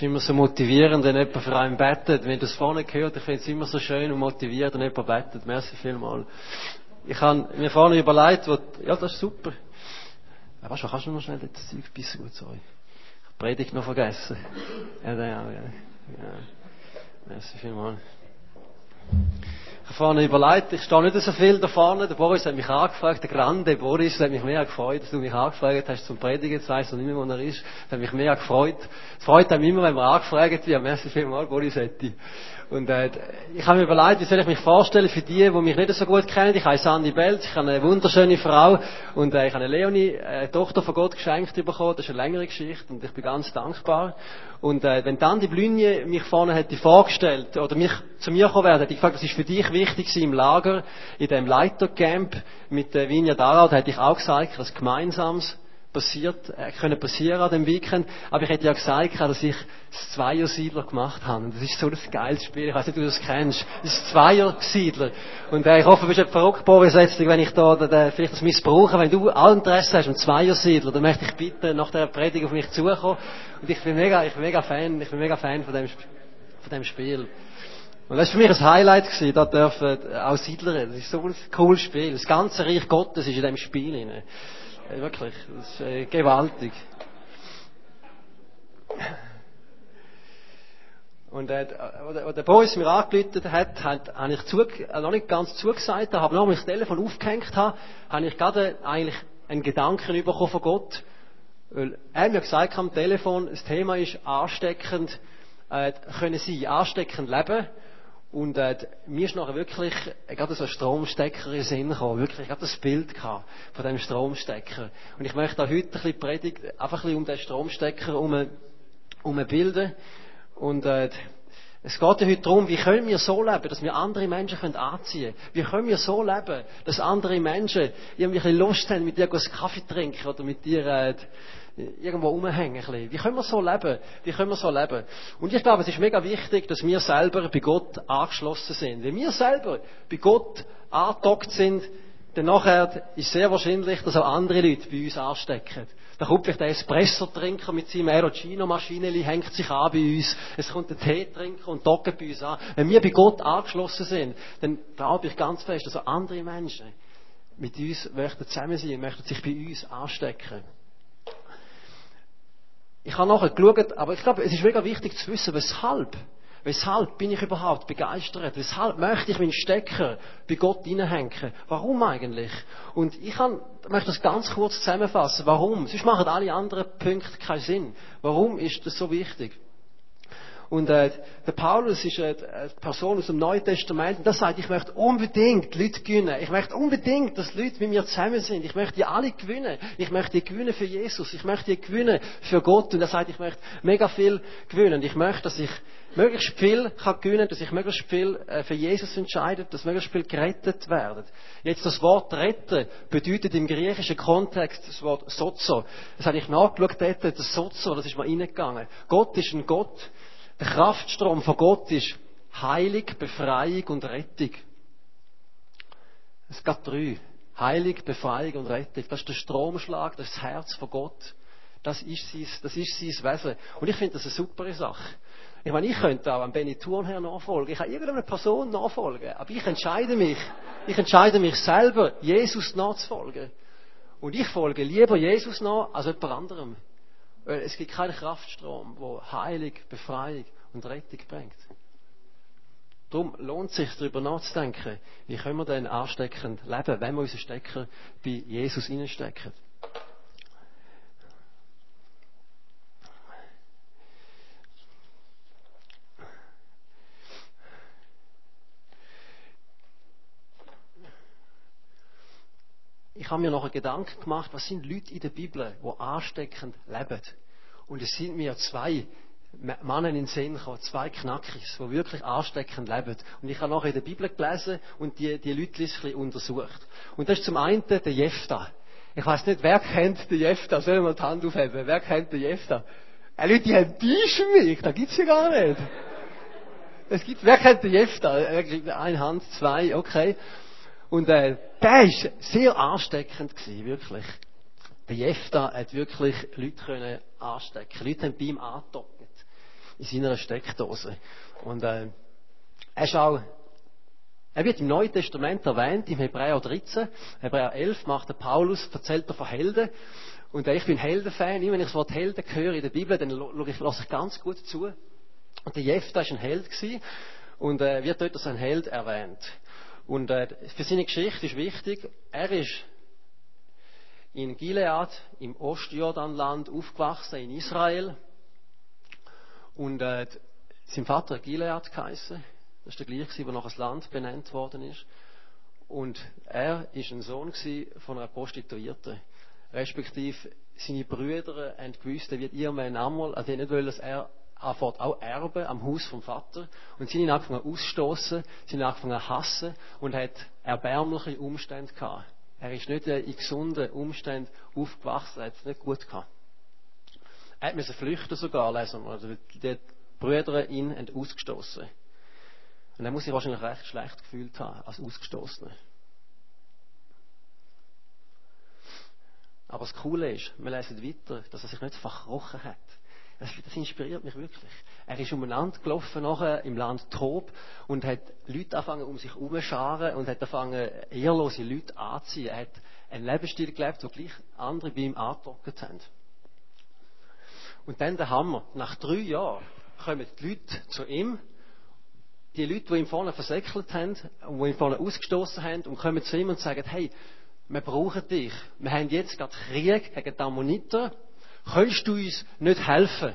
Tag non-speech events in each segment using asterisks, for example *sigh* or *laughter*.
ist immer so motivierend, wenn jemand für einen betet. Wenn du es vorne gehört, ich finde es immer so schön und motivierend, wenn jemand betet. Merci vielmals. Ich habe mir vorne überlegt, wo, ja, das ist super. Aber du, kannst du noch schnell das Zeug bis gut, sorry. Ich habe Predigt noch vergessen. Ja, ja, ja. Merci vielmals. Ich habe vorne überlegt, ich stehe nicht so viel da vorne. Der Boris hat mich angefragt, der Grande Boris hat mich mega gefreut, dass du mich angefragt hast zum Predigen. Jetzt weiss ich nicht mehr, wo er ist. Das hat mich mega gefreut. Es freut mich immer, wenn man angefragt wird. Merci vielmals, Boris Etti. Und äh, ich habe mir überlegt, wie soll ich mich vorstellen für die, die mich nicht so gut kennen. Ich heiße Andi Belz, ich habe eine wunderschöne Frau und äh, ich habe eine Leonie, äh, eine Tochter von Gott geschenkt bekommen. Das ist eine längere Geschichte und ich bin ganz dankbar. Und äh, wenn dann die Blünje mich vorne hätte vorgestellt oder mich zu mir kommen wäre, hätte ich gefragt, was ist für dich wichtig im Lager, in dem Leitercamp mit der äh, Vinja Darau, da hätte ich auch gesagt, was Gemeinsames passiert, äh, können passieren an dem Weekend. Aber ich hätte ja gesagt, dass ich das Zweier-Siedler gemacht habe. Und das ist so ein geiles Spiel. Ich weiß nicht, ob du das kennst. Das ist Zweier-Siedler. Und äh, ich hoffe, du bist nicht verrückt, Boris, wenn ich da äh, vielleicht das missbrauche. Wenn du all Interesse hast am Zweier-Siedler, dann möchte ich bitte nach der Predigt auf mich zukommen. Und ich bin mega, ich bin mega Fan, ich bin mega Fan von dem, von dem Spiel. Und das war für mich ein Highlight gewesen, da dürfen auch Siedler, das ist so ein cooles Spiel. Das ganze Reich Gottes ist in dem Spiel drin. Äh, wirklich, das ist äh, gewaltig. Und äh, als der Boris mir angerufen hat, hat, habe ich zu, äh, noch nicht ganz zugesagt, aber noch, als ich das Telefon aufgehängt habe, habe ich gerade eigentlich einen Gedanken bekommen von Gott. Weil er hat mir gesagt am Telefon, das Thema ist ansteckend äh, können sein, ansteckend leben. Und äh, mir ist nachher wirklich äh, gerade so ein Stromstecker in den Sinn gekommen. Wirklich, ich habe das Bild gehabt von dem Stromstecker. Und ich möchte auch heute ein bisschen predigen, einfach ein bisschen um den Stromstecker herum, herum bilden. Und äh, es geht ja heute darum, wie können wir so leben, dass wir andere Menschen können anziehen können. Wie können wir so leben, dass andere Menschen irgendwie ein bisschen Lust haben, mit dir einen Kaffee trinken oder mit dir äh, irgendwo rumhängen. Wie können wir so leben? Wie können wir so leben? Und ich glaube, es ist mega wichtig, dass wir selber bei Gott angeschlossen sind. Wenn wir selber bei Gott angedockt sind, dann nachher ist sehr wahrscheinlich, dass auch andere Leute bei uns anstecken. Da kommt vielleicht der Espresso-Trinker mit seinem Aerogino-Maschine, hängt sich an bei uns. Es kommt der Teetrinker und dockt bei uns an. Wenn wir bei Gott angeschlossen sind, dann glaube ich ganz fest, dass auch andere Menschen mit uns möchten zusammen sein, möchten sich bei uns anstecken. Ich habe nachher geschaut, aber ich glaube, es ist mega wichtig zu wissen, weshalb. Weshalb bin ich überhaupt begeistert? Weshalb möchte ich meinen Stecker bei Gott hineinhängen? Warum eigentlich? Und ich kann, möchte das ganz kurz zusammenfassen. Warum? Sonst machen alle anderen Punkte keinen Sinn. Warum ist das so wichtig? Und äh, der Paulus ist eine Person aus dem Neuen Testament und der sagt, ich möchte unbedingt Leute gewinnen. Ich möchte unbedingt, dass Leute mit mir zusammen sind. Ich möchte die alle gewinnen. Ich möchte die gewinnen für Jesus. Ich möchte die gewinnen für Gott. Und er sagt, ich möchte mega viel gewinnen. Ich möchte, dass ich möglichst viel kann gewinnen, dass ich möglichst viel äh, für Jesus entscheide, dass möglichst viel gerettet werden. Jetzt das Wort retten bedeutet im griechischen Kontext das Wort sozo. Das habe ich nachgeschaut dort, das sozo, das ist mal reingegangen. Gott ist ein Gott, der Kraftstrom von Gott ist Heilig, Befreiung und Rettung. Es gibt drei. Heilig, Befreiung und Rettung. Das ist der Stromschlag, das ist das Herz von Gott. Das ist sein, das ist sein Wesen. Und ich finde das eine super Sache. Ich meine, ich könnte auch am Benny Thurnherr nachfolgen. Ich kann irgendeiner Person nachfolgen. Aber ich entscheide mich, ich entscheide mich selber, Jesus nachzufolgen. Und ich folge lieber Jesus nach als jemand anderem. Weil es gibt keinen Kraftstrom, der Heilung, Befreiung und Rettung bringt. Darum lohnt es sich, darüber nachzudenken, wie können wir denn ansteckend leben, wenn wir unseren Stecker bei Jesus hineinstecken. Ich habe mir noch einen Gedanken gemacht, was sind Leute in der Bibel, die ansteckend leben. Und es sind mir zwei Männer in den Sinn gekommen, zwei Knackis, die wirklich ansteckend leben. Und ich habe nachher in der Bibel gelesen und die, die Leute ein bisschen untersucht. Und das ist zum einen der Jefta. Ich weiß nicht, wer kennt den Jefta? Sollen wir mal die Hand aufheben? Wer kennt den Jefta? Äh, Leute, die haben mich, da gibt's ja gar nicht. Es gibt, wer kennt den Jefta? Eine Hand, zwei, okay. Und äh, der ist sehr ansteckend gewesen, wirklich. Der Jefta hat wirklich Leute können anstecken. Leute haben bei ihm angedockt. in seiner Steckdose. Und äh, er ist auch er wird im Neuen Testament erwähnt, im Hebräer 13, Hebräer 11 macht der Paulus, erzählt er von Helden. Und ich bin Heldenfan. Immer wenn ich das Wort Helden höre in der Bibel, dann lasse ich ganz gut zu. Und der Jefta war ein Held gewesen, und äh, wird dort als ein Held erwähnt. Und äh, für seine Geschichte ist wichtig, er ist in Gilead, im Ostjordanland, aufgewachsen, in Israel. Und äh, sein Vater hat Gilead geheißen. Das war der gleiche, wo noch das Land benannt worden ist. Und er ist ein Sohn von einer Prostituierten. Respektive seine Brüder haben gewusst, er wird irgendwann einmal, also nicht wollen, dass er anfängt auch erben am Haus vom Vater. Und sie haben angefangen ausstoßen, sie haben angefangen hassen und hat erbärmliche Umstände gehabt. Er ist nicht in gesunden Umständen aufgewachsen, er hat es nicht gut gehabt. Er musste flüchten sogar, lesen wir. Also die Brüder ihn ausgestoßen. Und er muss sich wahrscheinlich recht schlecht gefühlt haben, als Ausgestoßener. Aber das Coole ist, wir lesen weiter, dass er sich nicht verkrochen hat. Das, das inspiriert mich wirklich. Er ist umeinander gelaufen nachher im Land Tob und hat Leute angefangen um sich herumscharen und hat angefangen ehrlose Leute anzuziehen. Er hat einen Lebensstil gelebt, wo gleich andere bei ihm angedockt haben. Und dann der Hammer. Nach drei Jahren kommen die Leute zu ihm, die Leute, die ihn vorne versäckelt haben und die ihn vorne ausgestoßen haben und kommen zu ihm und sagen, hey, wir brauchen dich. Wir haben jetzt gerade Krieg gegen die Ammoniter Könntest du uns nicht helfen?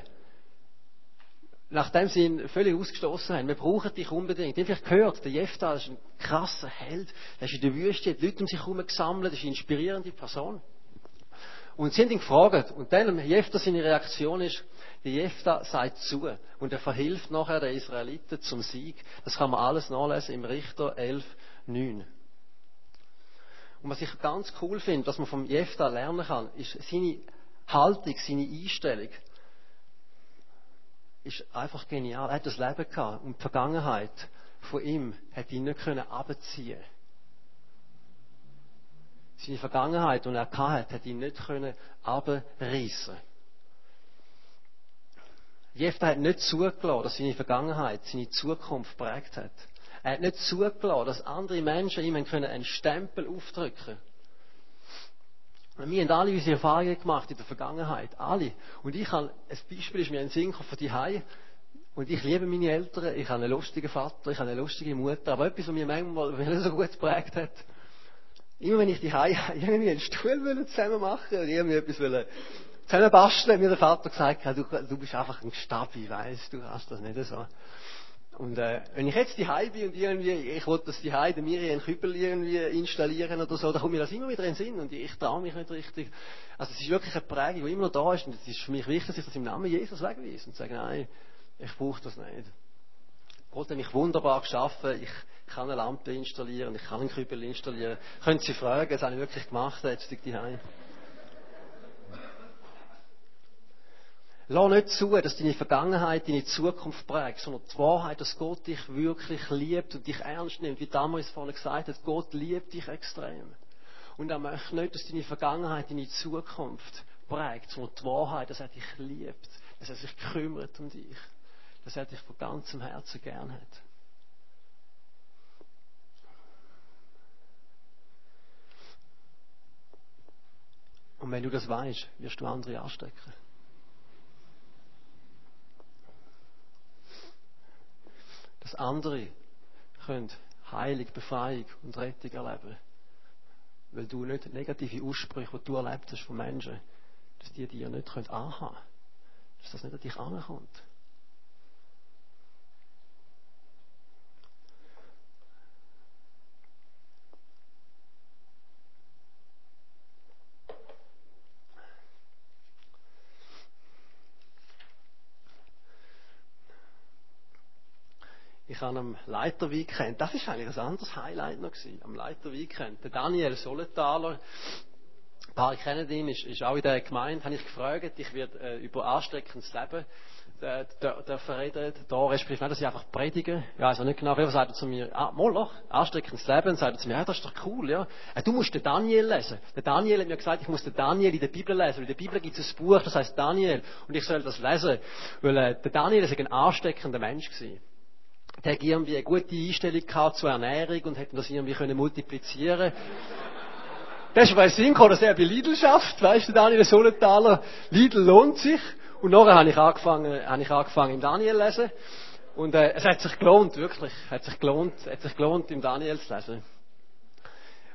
Nachdem sie ihn völlig ausgestoßen haben. Wir brauchen dich unbedingt. Ich habe gehört, der Jefta ist ein krasser Held. Er ist in der Wüste, hat Leute um sich herum gesammelt, ist eine inspirierende Person. Und sie haben ihn gefragt. Und dann, Jefta, seine Reaktion ist, der Jefta sagt zu. Und er verhilft nachher den Israeliten zum Sieg. Das kann man alles nachlesen im Richter 11, 9. Und was ich ganz cool finde, was man vom Jefta lernen kann, ist seine Haltung, seine Einstellung ist einfach genial. Er hat das Leben gehabt und die Vergangenheit von ihm hat ihn nicht können abziehen. Seine Vergangenheit, die er hatte, hat ihn nicht können abreißen. Jefta hat nicht zugelassen, dass seine Vergangenheit seine Zukunft prägt hat. Er hat nicht zugelassen, dass andere Menschen ihm einen Stempel aufdrücken können. Wir haben alle unsere Erfahrungen gemacht in der Vergangenheit. Alle. Und ich habe, ein Beispiel ist mir ein Sinn von die. Und ich liebe meine Eltern, ich habe einen lustigen Vater, ich habe eine lustige Mutter. Aber etwas, was mir manchmal *laughs* so gut geprägt hat, immer wenn ich die *laughs* irgendwie einen Stuhl zusammen machen oder irgendwie etwas zusammen basteln, hat mir der Vater gesagt, du, du bist einfach ein Stabi, weißt du, hast das nicht so. Und äh, wenn ich jetzt die bin und irgendwie, ich wollte, dass die der mir einen Kübel irgendwie installieren oder so, dann kommt mir das immer wieder in den Sinn und ich traue mich nicht richtig. Also es ist wirklich eine Prägung, die immer noch da ist und es ist für mich wichtig, dass ich das im Namen Jesus wegweise und sage, nein, ich brauche das nicht. Gott hat mich wunderbar geschaffen, ich kann eine Lampe installieren, ich kann einen Kübel installieren. Können Sie fragen, das habe ich wirklich gemacht, jetzt die Heim. Lass nicht zu, dass deine Vergangenheit deine Zukunft prägt, sondern die Wahrheit, dass Gott dich wirklich liebt und dich ernst nimmt. Wie damals vorhin gesagt hat, Gott liebt dich extrem. Und er möchte nicht, dass deine Vergangenheit deine Zukunft prägt, sondern die Wahrheit, dass er dich liebt, dass er sich kümmert um dich, dass er dich von ganzem Herzen gern hat. Und wenn du das weißt, wirst du andere anstecken. Dass andere können Heilung, Befreiung und Rettung erleben. Weil du nicht negative Aussprüche, die du erlebt hast von Menschen, dass die dir nicht anhaben können. Dass das nicht an dich ankommt. Ich habe am Leiterweekend, das ist eigentlich ein anderes Highlight noch gewesen, am Leiterweekend, der Daniel Sollenthaler, Ein paar kennen ihn, ist, ist auch in der Gemeinde, habe ich gefragt, ich werde äh, über ansteckendes Leben äh, dürfen reden, da respektive nicht, dass ich einfach predige. Ja, also nicht genau, wer sagt er zu mir, ah, mal doch, ansteckendes Leben, sagt er zu mir, ja, das ist doch cool, ja. Äh, du musst den Daniel lesen. Der Daniel hat mir gesagt, ich muss den Daniel in der Bibel lesen, weil in der Bibel gibt es ein Buch, das heißt Daniel, und ich soll das lesen, weil äh, der Daniel ist ein ansteckender Mensch gewesen. Der hat irgendwie eine gute Einstellung zur Ernährung und hätte das irgendwie können multiplizieren Das ist bei gekommen, dass er bei Lidl schafft, weißt du, Daniel Sonnenthaler. Lidl lohnt sich. Und nachher habe ich angefangen, habe ich angefangen im Daniel zu lesen. Und äh, es hat sich gelohnt, wirklich. Hat sich gelohnt, hat sich gelohnt, im Daniel zu lesen.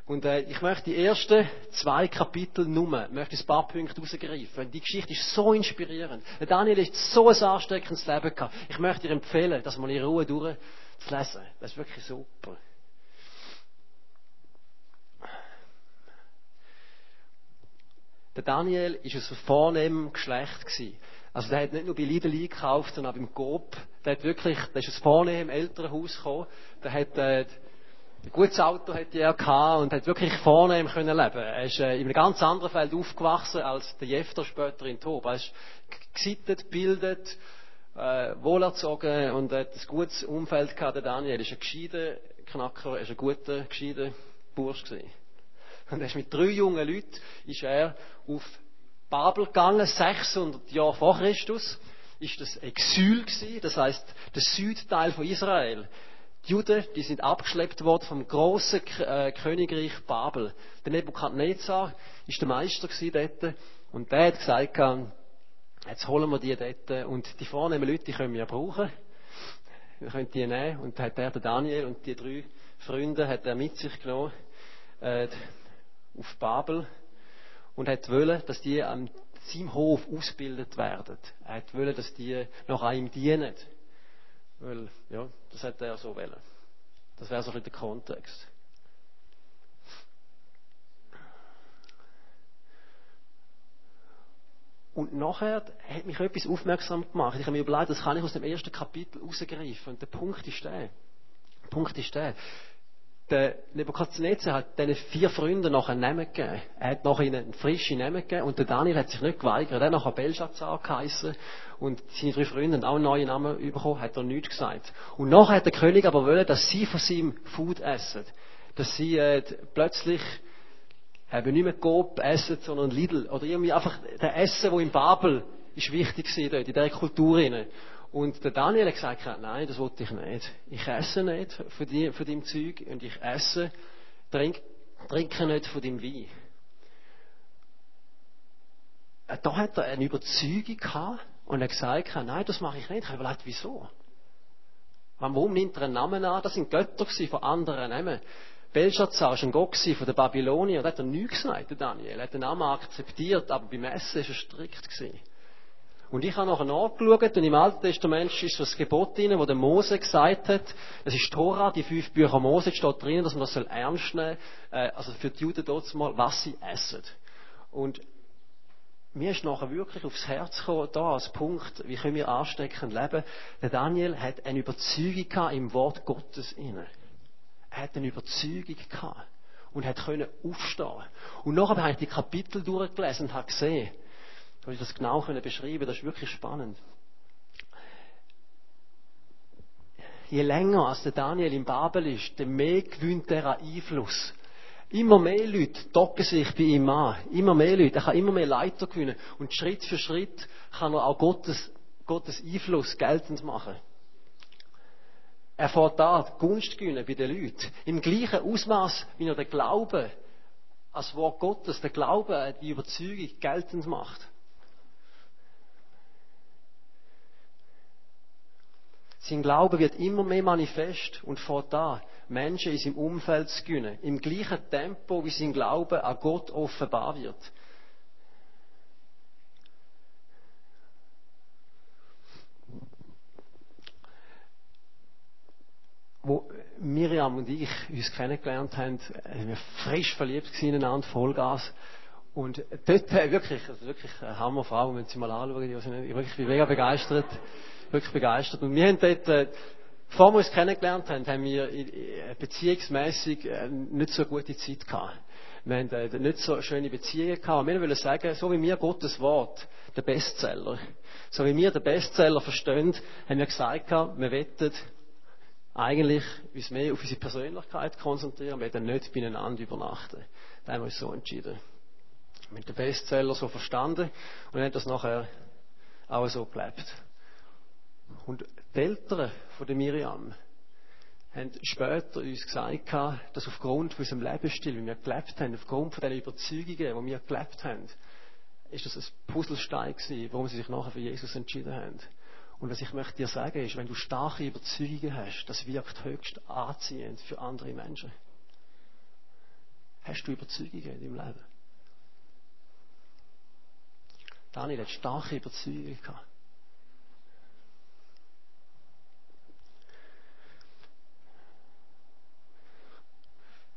Und äh, ich möchte die ersten zwei Kapitel nur, möchte ein paar Punkte rausgreifen. Die Geschichte ist so inspirierend. Der Daniel hat so ein ansteckendes Leben gehabt. Ich möchte dir empfehlen, das mal in Ruhe durchzulesen. Das ist wirklich super. Der Daniel ist aus einem vornehmen Geschlecht gewesen. Also der hat nicht nur bei Lidl eingekauft, sondern auch beim Coop. Der hat wirklich, der ist aus vornehmen Elternhaus gekommen. Der hat, äh, ein gutes Auto hat er gehabt und hat wirklich vornehm können leben. Er ist äh, in einem ganz anderen Feld aufgewachsen als der Jefter später in Tob. Er ist gesittet, bildet, äh, wohlerzogen und hat ein gutes Umfeld gehabt. Der Daniel ist ein gescheiter Knacker, er ist ein guter, gescheiter Bursch gewesen. Und er ist mit drei jungen Leuten ist er auf Babel gegangen, 600 Jahre vor Christus. Ist das Exil gewesen, das heißt der Südteil von Israel. Die Juden, die sind abgeschleppt worden vom großen äh, Königreich Babel. Der Nebukadnezar ist der Meister dort und der hat gesagt, jetzt holen wir die dort und die vornehmen Leute, die können wir brauchen. Wir können die nehmen und hat er, der Daniel und die drei Freunde, hat er mit sich genommen. Äh, auf Babel und hat wollen, dass die an seinem Hof ausgebildet werden. Er hat wollen, dass die noch an ihm dienen. Weil, ja, das hätte er so wollen. Das wäre so ein bisschen der Kontext. Und nachher hat mich etwas aufmerksam gemacht. Ich habe mir überlegt, das kann ich aus dem ersten Kapitel rausgreifen. Und der Punkt ist der. Der Punkt ist der der Nebukadnezar hat diesen vier Freunden noch einen Namen gegeben. Er hat noch ihnen einen frischen Namen gegeben und der Daniel hat sich nicht geweigert. Er hat nachher Belshazzar geheissen und seine drei Freunde haben auch einen neuen Namen bekommen, hat er nichts gesagt. Und nachher hat der König aber wollen, dass sie von seinem Food essen. Dass sie äh, plötzlich haben nicht mehr Coop essen, sondern Lidl. Oder irgendwie einfach der Essen, wo in Babel ist wichtig dort, in dieser Kultur. Und der Daniel hat gesagt, nein, das wollte ich nicht. Ich esse nicht von, die, von deinem Zeug und ich esse, trink, trinke nicht von deinem Wein. Äh, da hat er eine Überzeugung gehabt und er gesagt, nein, das mache ich nicht. Ich habe überlegt, wieso? Warum nimmt er einen Namen an? Das sind Götter von anderen Namen. Belshazzar war ein Gott von den Babyloniern. Da hat er nichts gesagt, der Daniel. Er hat den Namen akzeptiert, aber beim Essen war er strikt. Gewesen. Und ich habe nachher nachgeschaut und im Alten Testament ist das Gebot drin, wo der Mose gesagt hat, es ist Tora, die fünf Bücher Mose, steht drin, dass man das ernst nehmen soll, äh, also für die Juden dort mal, was sie essen. Und mir ist nachher wirklich aufs Herz gekommen, da als Punkt, wie können wir ansteckend leben. Der Daniel hat eine Überzeugung gehabt im Wort Gottes inne. Er hat eine Überzeugung gehabt und hat können aufstehen. Und nachher habe ich die Kapitel durchgelesen und habe gesehen, ich das genau beschreiben Das ist wirklich spannend. Je länger als der Daniel in Babel ist, desto mehr gewinnt er an Einfluss. Immer mehr Leute docken sich bei ihm an. Immer mehr Leute. Er kann immer mehr Leiter gewinnen. Und Schritt für Schritt kann er auch Gottes, Gottes Einfluss geltend machen. Er fährt da Gunst gewinnen bei den Leuten. Im gleichen Ausmaß, wie er den Glauben als Wort Gottes, den Glauben, die Überzeugung geltend macht. Sein Glaube wird immer mehr manifest und fährt an, Menschen in seinem Umfeld zu gewinnen. Im gleichen Tempo, wie sein Glaube an Gott offenbar wird. Wo Miriam und ich uns kennengelernt haben, sind wir frisch verliebt ineinander, Vollgas. Und dort wirklich, also wirklich eine Hammerfrau, wenn Sie mal anschauen, ich bin wirklich mega begeistert wirklich begeistert. Und wir haben dort, äh, bevor wir uns kennengelernt haben, haben wir äh, beziehungsmässig äh, nicht so gute Zeit gehabt. wir haben nicht so schöne Beziehungen gehabt. Wir wollen sagen, so wie wir Gottes Wort, der Bestseller, so wie wir den Bestseller verstehen, haben wir gesagt, wir wettet eigentlich uns mehr auf unsere Persönlichkeit konzentrieren, wir werden nicht beieinander übernachten. Da haben wir uns so entschieden. Wir haben den Bestseller so verstanden und haben das nachher auch so gelebt. Und die Eltern von der Miriam haben später uns gesagt, dass aufgrund von unserem Lebensstil, wie wir gelebt haben, aufgrund von den Überzeugungen, die wir gelebt haben, ist das ein Puzzlestein gewesen, warum sie sich nachher für Jesus entschieden haben. Und was ich möchte dir sagen ist, wenn du starke Überzeugungen hast, das wirkt höchst anziehend für andere Menschen. Hast du Überzeugungen in deinem Leben? Daniel hat starke Überzeugungen gehabt.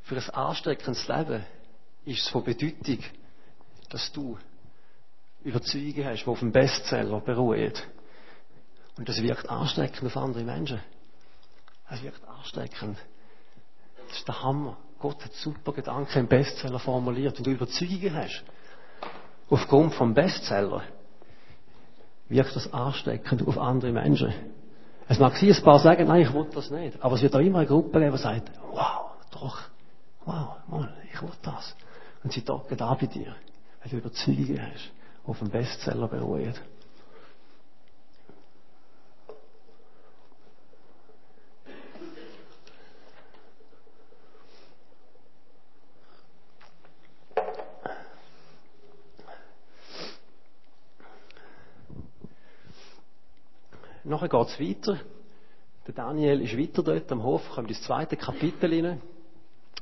Für ein ansteckendes Leben ist es von Bedeutung, dass du Überzeugungen hast, die auf dem Bestseller beruhen. Und das wirkt ansteckend auf andere Menschen. Es wirkt ansteckend. Das ist der Hammer. Gott hat super Gedanken im Bestseller formuliert. Wenn du Überzeugungen hast, aufgrund vom Bestseller, wirkt das ansteckend auf andere Menschen. Es mag sein, ein paar sagen, nein, ich will das nicht. Aber es wird auch immer eine Gruppe geben, die sagt, wow, doch, wow, Mann, ich will das. Und sie docken da bei dir, weil du Überzeugungen hast, auf dem Bestseller beruhen. Nachher geht es weiter. Der Daniel ist weiter dort am Hof, kommt ins zweite Kapitel rein.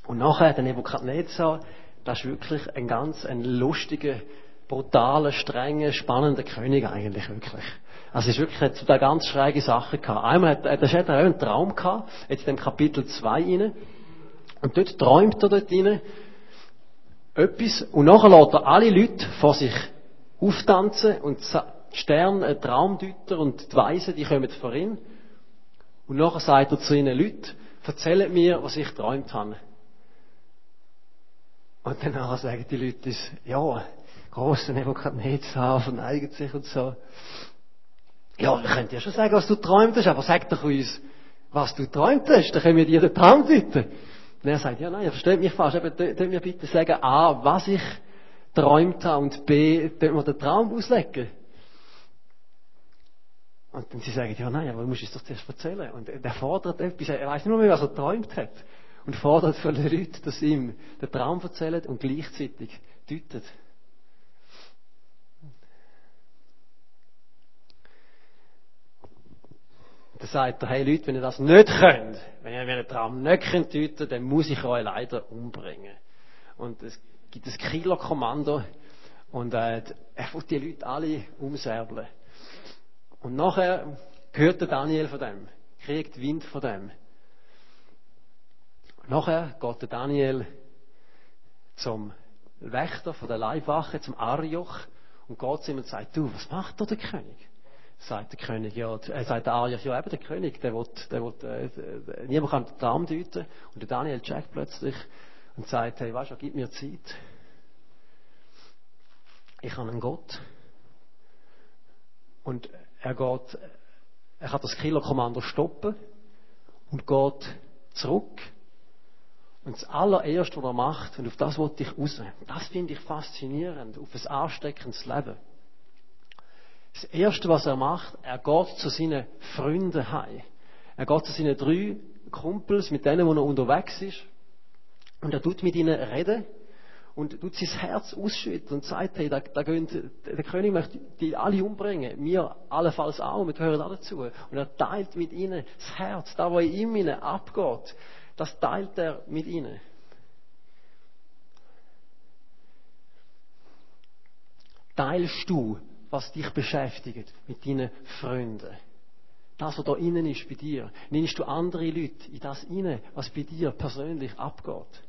Und nachher der Nebukadnezar, das ist wirklich ein ganz ein lustiger, brutaler, strenger, spannender König eigentlich wirklich. Also es ist wirklich, hat da ganz schräge Sachen gehabt. Einmal hat, das hat er auch einen Traum gehabt, jetzt in dem Kapitel 2 rein. Und dort träumt er dort rein etwas und nachher lässt er alle Leute vor sich auftanzen und Sterne, ein Traumdeuter und die Weisen, die kommen vor ihn. Und nachher sagt er zu ihnen, Leute, erzählt mir, was ich geträumt habe. Und dann sagen die Leute uns, ja, grosser Nebukadnezar verneigt sich und so. Ja, ich könnte ja schon sagen, was du träumt hast, aber sag doch uns, was du träumt hast, dann können wir dir den Traum deuten. Und er sagt, ja, nein, ihr versteht mich fast, eben, könnt mir bitte sagen, A, was ich träumt habe und B, könnt mir den Traum auslegen. Und dann sie sagen, ja nein, aber du musst es doch zuerst erzählen. Und er fordert etwas, er weiß nicht mehr, was er geträumt hat. Und fordert von den Leuten, dass sie ihm den Traum erzählen und gleichzeitig deutet. Dann sagt er, hey Leute, wenn ihr das nicht könnt, wenn ihr einen Traum nicht könnt deuten, dann muss ich euch leider umbringen. Und es gibt ein Killerkommando und äh, er will die Leute alle umsäbeln. Und nachher hört der Daniel von dem, kriegt Wind von dem. Nachher geht der Daniel zum Wächter von der Leibwache, zum Arioch, und geht zu ihm und sagt, du, was macht da der König? Sagt der König, ja, er sagt der Arioch, ja eben der König, der will, der will, äh, niemand kann den Traum deuten. Und der Daniel checkt plötzlich und sagt, hey, weißt du, gib mir Zeit. Ich habe einen Gott. Und er geht, er kann das Killerkommando stoppen und geht zurück. Und das allererste, was er macht, und auf das wollte ich raus, das finde ich faszinierend, auf ein ansteckendes Leben. Das erste, was er macht, er geht zu seinen Freunden heim. Er geht zu seinen drei Kumpels, mit denen, wo er unterwegs ist. Und er tut mit ihnen reden und tut sein Herz ausschütten und sagt, hey, da, da gehen, der König möchte die alle umbringen, mir allenfalls auch, wir gehören auch dazu. Und er teilt mit ihnen das Herz, da wo in ihm abgeht, das teilt er mit ihnen. Teilst du, was dich beschäftigt, mit deinen Freunden? Das, was da innen ist bei dir, nimmst du andere Leute in das inne, was bei dir persönlich abgeht?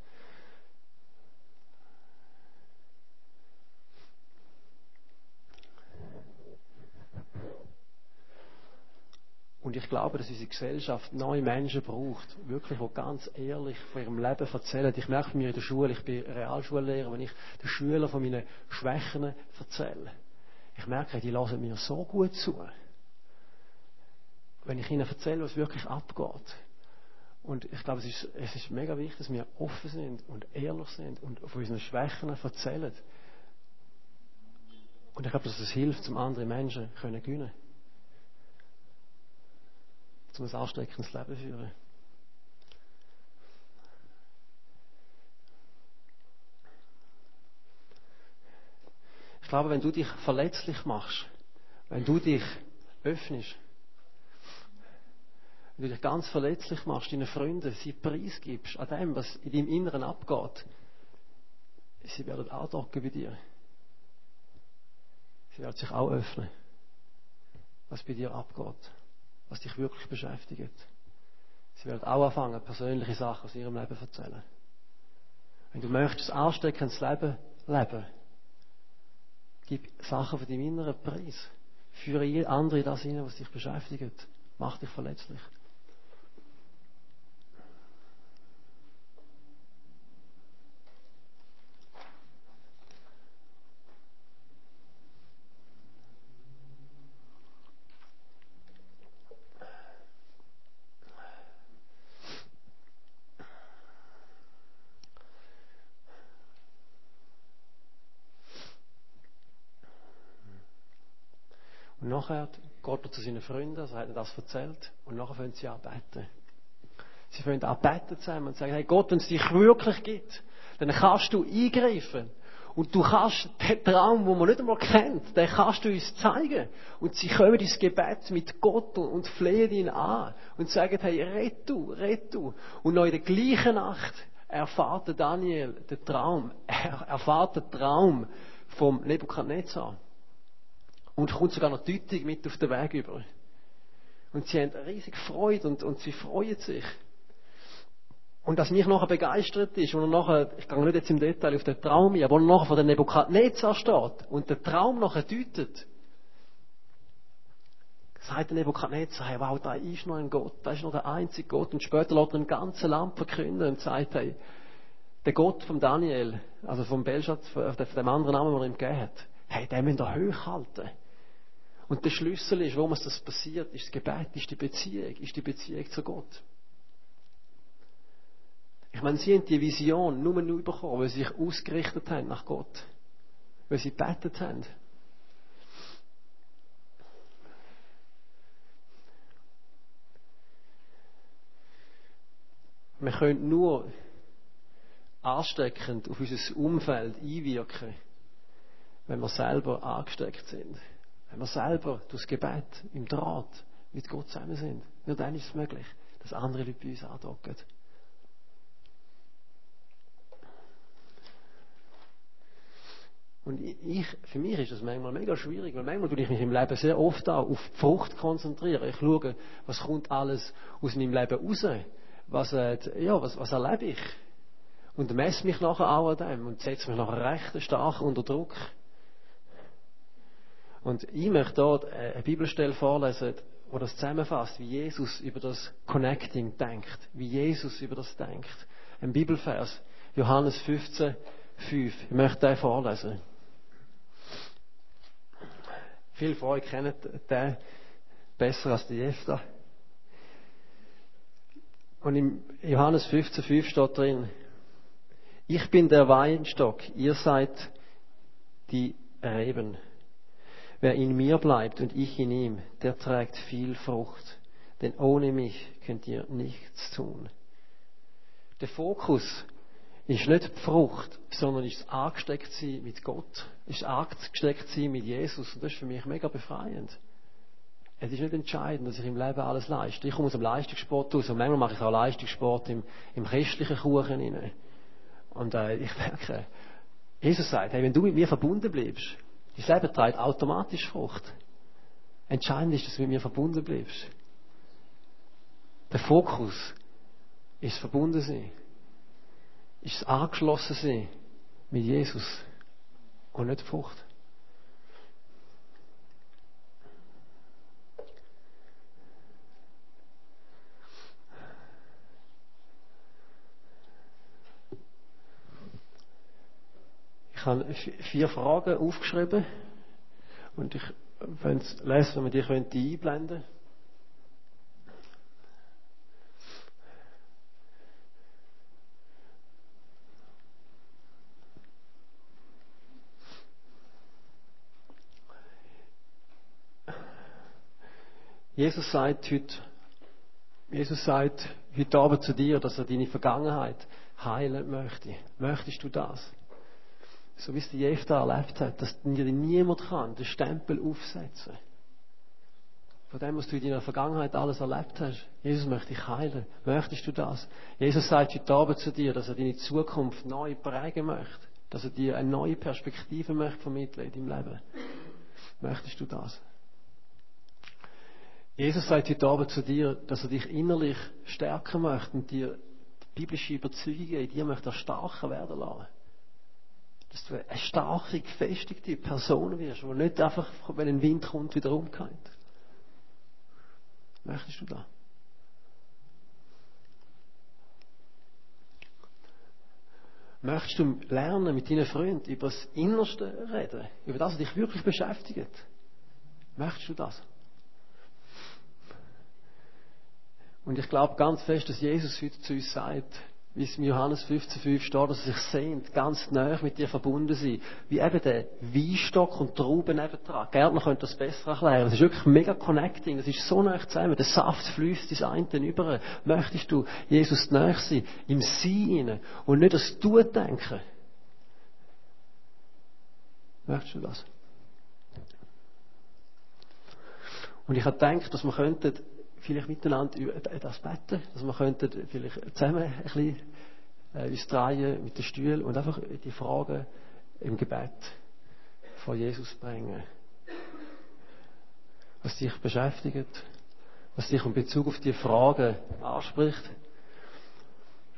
Und ich glaube, dass unsere Gesellschaft neue Menschen braucht, wirklich, die ganz ehrlich von ihrem Leben erzählen. Ich merke mir in der Schule, ich bin Realschullehrer, wenn ich den Schülern von meinen Schwächen erzähle, ich merke, die lassen mir so gut zu. Wenn ich ihnen erzähle, was wirklich abgeht. Und ich glaube, es ist, es ist mega wichtig, dass wir offen sind und ehrlich sind und von unseren Schwächen erzählen. Und ich glaube, dass es hilft, um andere Menschen können gewinnen um ein ansteckendes Leben führen. Ich glaube, wenn du dich verletzlich machst, wenn du dich öffnest, wenn du dich ganz verletzlich machst, deinen Freunden, sie preisgibst an dem, was in deinem Inneren abgeht, sie werden auch docken bei dir. Sie werden sich auch öffnen, was bei dir abgeht, was dich wirklich beschäftigt. Sie werden auch anfangen, persönliche Sachen aus ihrem Leben zu erzählen. Wenn du möchtest, ansteckendes Leben leben, gib Sachen von deinem inneren Preis. Führe andere das hinein, was dich beschäftigt. Mach dich verletzlich. Und nachher geht er zu seinen Freunden, also hat er das erzählt, und nachher fangen sie an. Sie fangen an beten zusammen und sagen, hey Gott, wenn es dich wirklich gibt, dann kannst du eingreifen. Und du kannst den Traum, den man nicht einmal kennt, den kannst du uns zeigen. Und sie kommen ins Gebet mit Gott und flehen ihn an und sagen, hey, red du, red du. Und noch in der gleichen Nacht erfahrt Daniel den Traum. Er erfahrt den Traum vom Nebukadnezar. Und kommt sogar noch deutlich mit auf den Weg über. Und sie haben riesig Freude und, und sie freuen sich. Und was mich nachher begeistert ist, und nachher, ich gehe nicht jetzt im Detail auf den Traum ein, aber nachher von der Nebukadnezar steht und der Traum nachher deutet, sagt der Nebukadnezar, hey, wow, da ist noch ein Gott, da ist noch der einzige Gott. Und später lässt er im ganzen Land verkünden und sagt, hey, der Gott von Daniel, also vom Belschat, von dem anderen Namen, den er ihm gegeben hat, hey, den müsst ihr hochhalten. Und der Schlüssel ist, warum es das passiert, ist das Gebet, ist die Beziehung, ist die Beziehung zu Gott. Ich meine, sie haben die Vision nur nur bekommen, weil sie sich ausgerichtet haben nach Gott. Weil sie betet haben. Wir können nur ansteckend auf unser Umfeld einwirken, wenn wir selber angesteckt sind. Wenn wir selber durchs Gebet im Draht mit Gott zusammen sind. Nur dann ist es möglich, dass andere Leute bei uns andocken. Und ich, für mich ist das manchmal mega schwierig, weil manchmal tue ich mich im Leben sehr oft auch auf die Frucht konzentrieren. Ich schaue, was kommt alles aus meinem Leben raus? Was, äh, ja, was, was erlebe ich? Und messe mich nachher auch an dem und setze mich nachher recht stark unter Druck. Und ich möchte dort eine Bibelstelle vorlesen, wo das zusammenfasst, wie Jesus über das Connecting denkt, wie Jesus über das denkt. Ein Bibelvers, Johannes 15, 5. Ich möchte den vorlesen. Viele von euch kennen den besser als die Jefta. Und im Johannes 15,5 steht drin, ich bin der Weinstock, ihr seid die Reben. Wer in mir bleibt und ich in ihm, der trägt viel Frucht, denn ohne mich könnt ihr nichts tun. Der Fokus ist nicht die Frucht, sondern ist das angesteckt sein mit Gott, ist angesteckt sein mit Jesus. Und das ist für mich mega befreiend. Es ist nicht entscheidend, dass ich im Leben alles leiste. Ich komme aus dem Leistungssport aus und manchmal mache ich auch Leistungssport im, im christlichen Kuchen rein. Und äh, ich merke, Jesus sagt, hey, wenn du mit mir verbunden bleibst, dein Leben trägt automatisch Frucht. Entscheidend ist, dass du mit mir verbunden bleibst. Der Fokus ist verbunden sein ist es angeschlossen sein mit Jesus und nicht Frucht. Ich habe vier Fragen aufgeschrieben und ich wenn es lesen, wenn wir die könnte einblenden Jesus sagt heute, Jesus sagt heute Abend zu dir, dass er deine Vergangenheit heilen möchte. Möchtest du das? So wie es die Jefta erlebt hat, dass dir niemand kann den Stempel aufsetzen. Von dem, was du in deiner Vergangenheit alles erlebt hast. Jesus möchte dich heilen. Möchtest du das? Jesus sagt heute Abend zu dir, dass er deine Zukunft neu prägen möchte. Dass er dir eine neue Perspektive möchte vermitteln in deinem Leben. Möchtest du das? Jesus sagt heute Abend zu dir, dass er dich innerlich stärken möchte und dir die biblische Überzeugungen in dir möchte erstarken werden lassen dass du eine starke, gefestigte Person wirst, die nicht einfach, wenn ein Wind kommt, wieder umgeht. Möchtest du das? Möchtest du lernen, mit deinen Freunden über das Innerste reden? Über das, was dich wirklich beschäftigt? Möchtest du das? Und ich glaube ganz fest, dass Jesus heute zu uns sagt, wie es im Johannes 15,5 steht, dass sie sich sehnt, ganz nah mit dir verbunden sind. Wie eben der Weinstock und Trauben nebendran. Gärtner könnte das besser erklären. Das ist wirklich mega connecting. Das ist so nah zusammen. Der Saft fließt ins eine über. Möchtest du Jesus näher sein? Im Sein und nicht das Du denken? Möchtest du das? Und ich habe gedacht, dass wir könnten vielleicht miteinander über das beten, dass wir könnten vielleicht zusammen ein bisschen äh, uns drehen mit den Stühlen und einfach die Fragen im Gebet vor Jesus bringen. Was dich beschäftigt, was dich in Bezug auf die Fragen anspricht.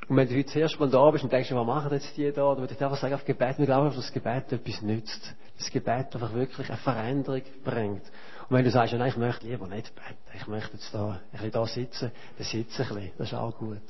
Und wenn du heute das erste Mal da bist und denkst, was machen jetzt die da? Oder würde ich einfach sagen, auf Gebet, wir glauben, dass das Gebet etwas nützt. Das Gebet einfach wirklich eine Veränderung bringt. Und wenn du sagst, nein, ich möchte lieber nicht beten, ich möchte jetzt da, ein bisschen da sitzen, dann sitze ein bisschen, das ist auch gut.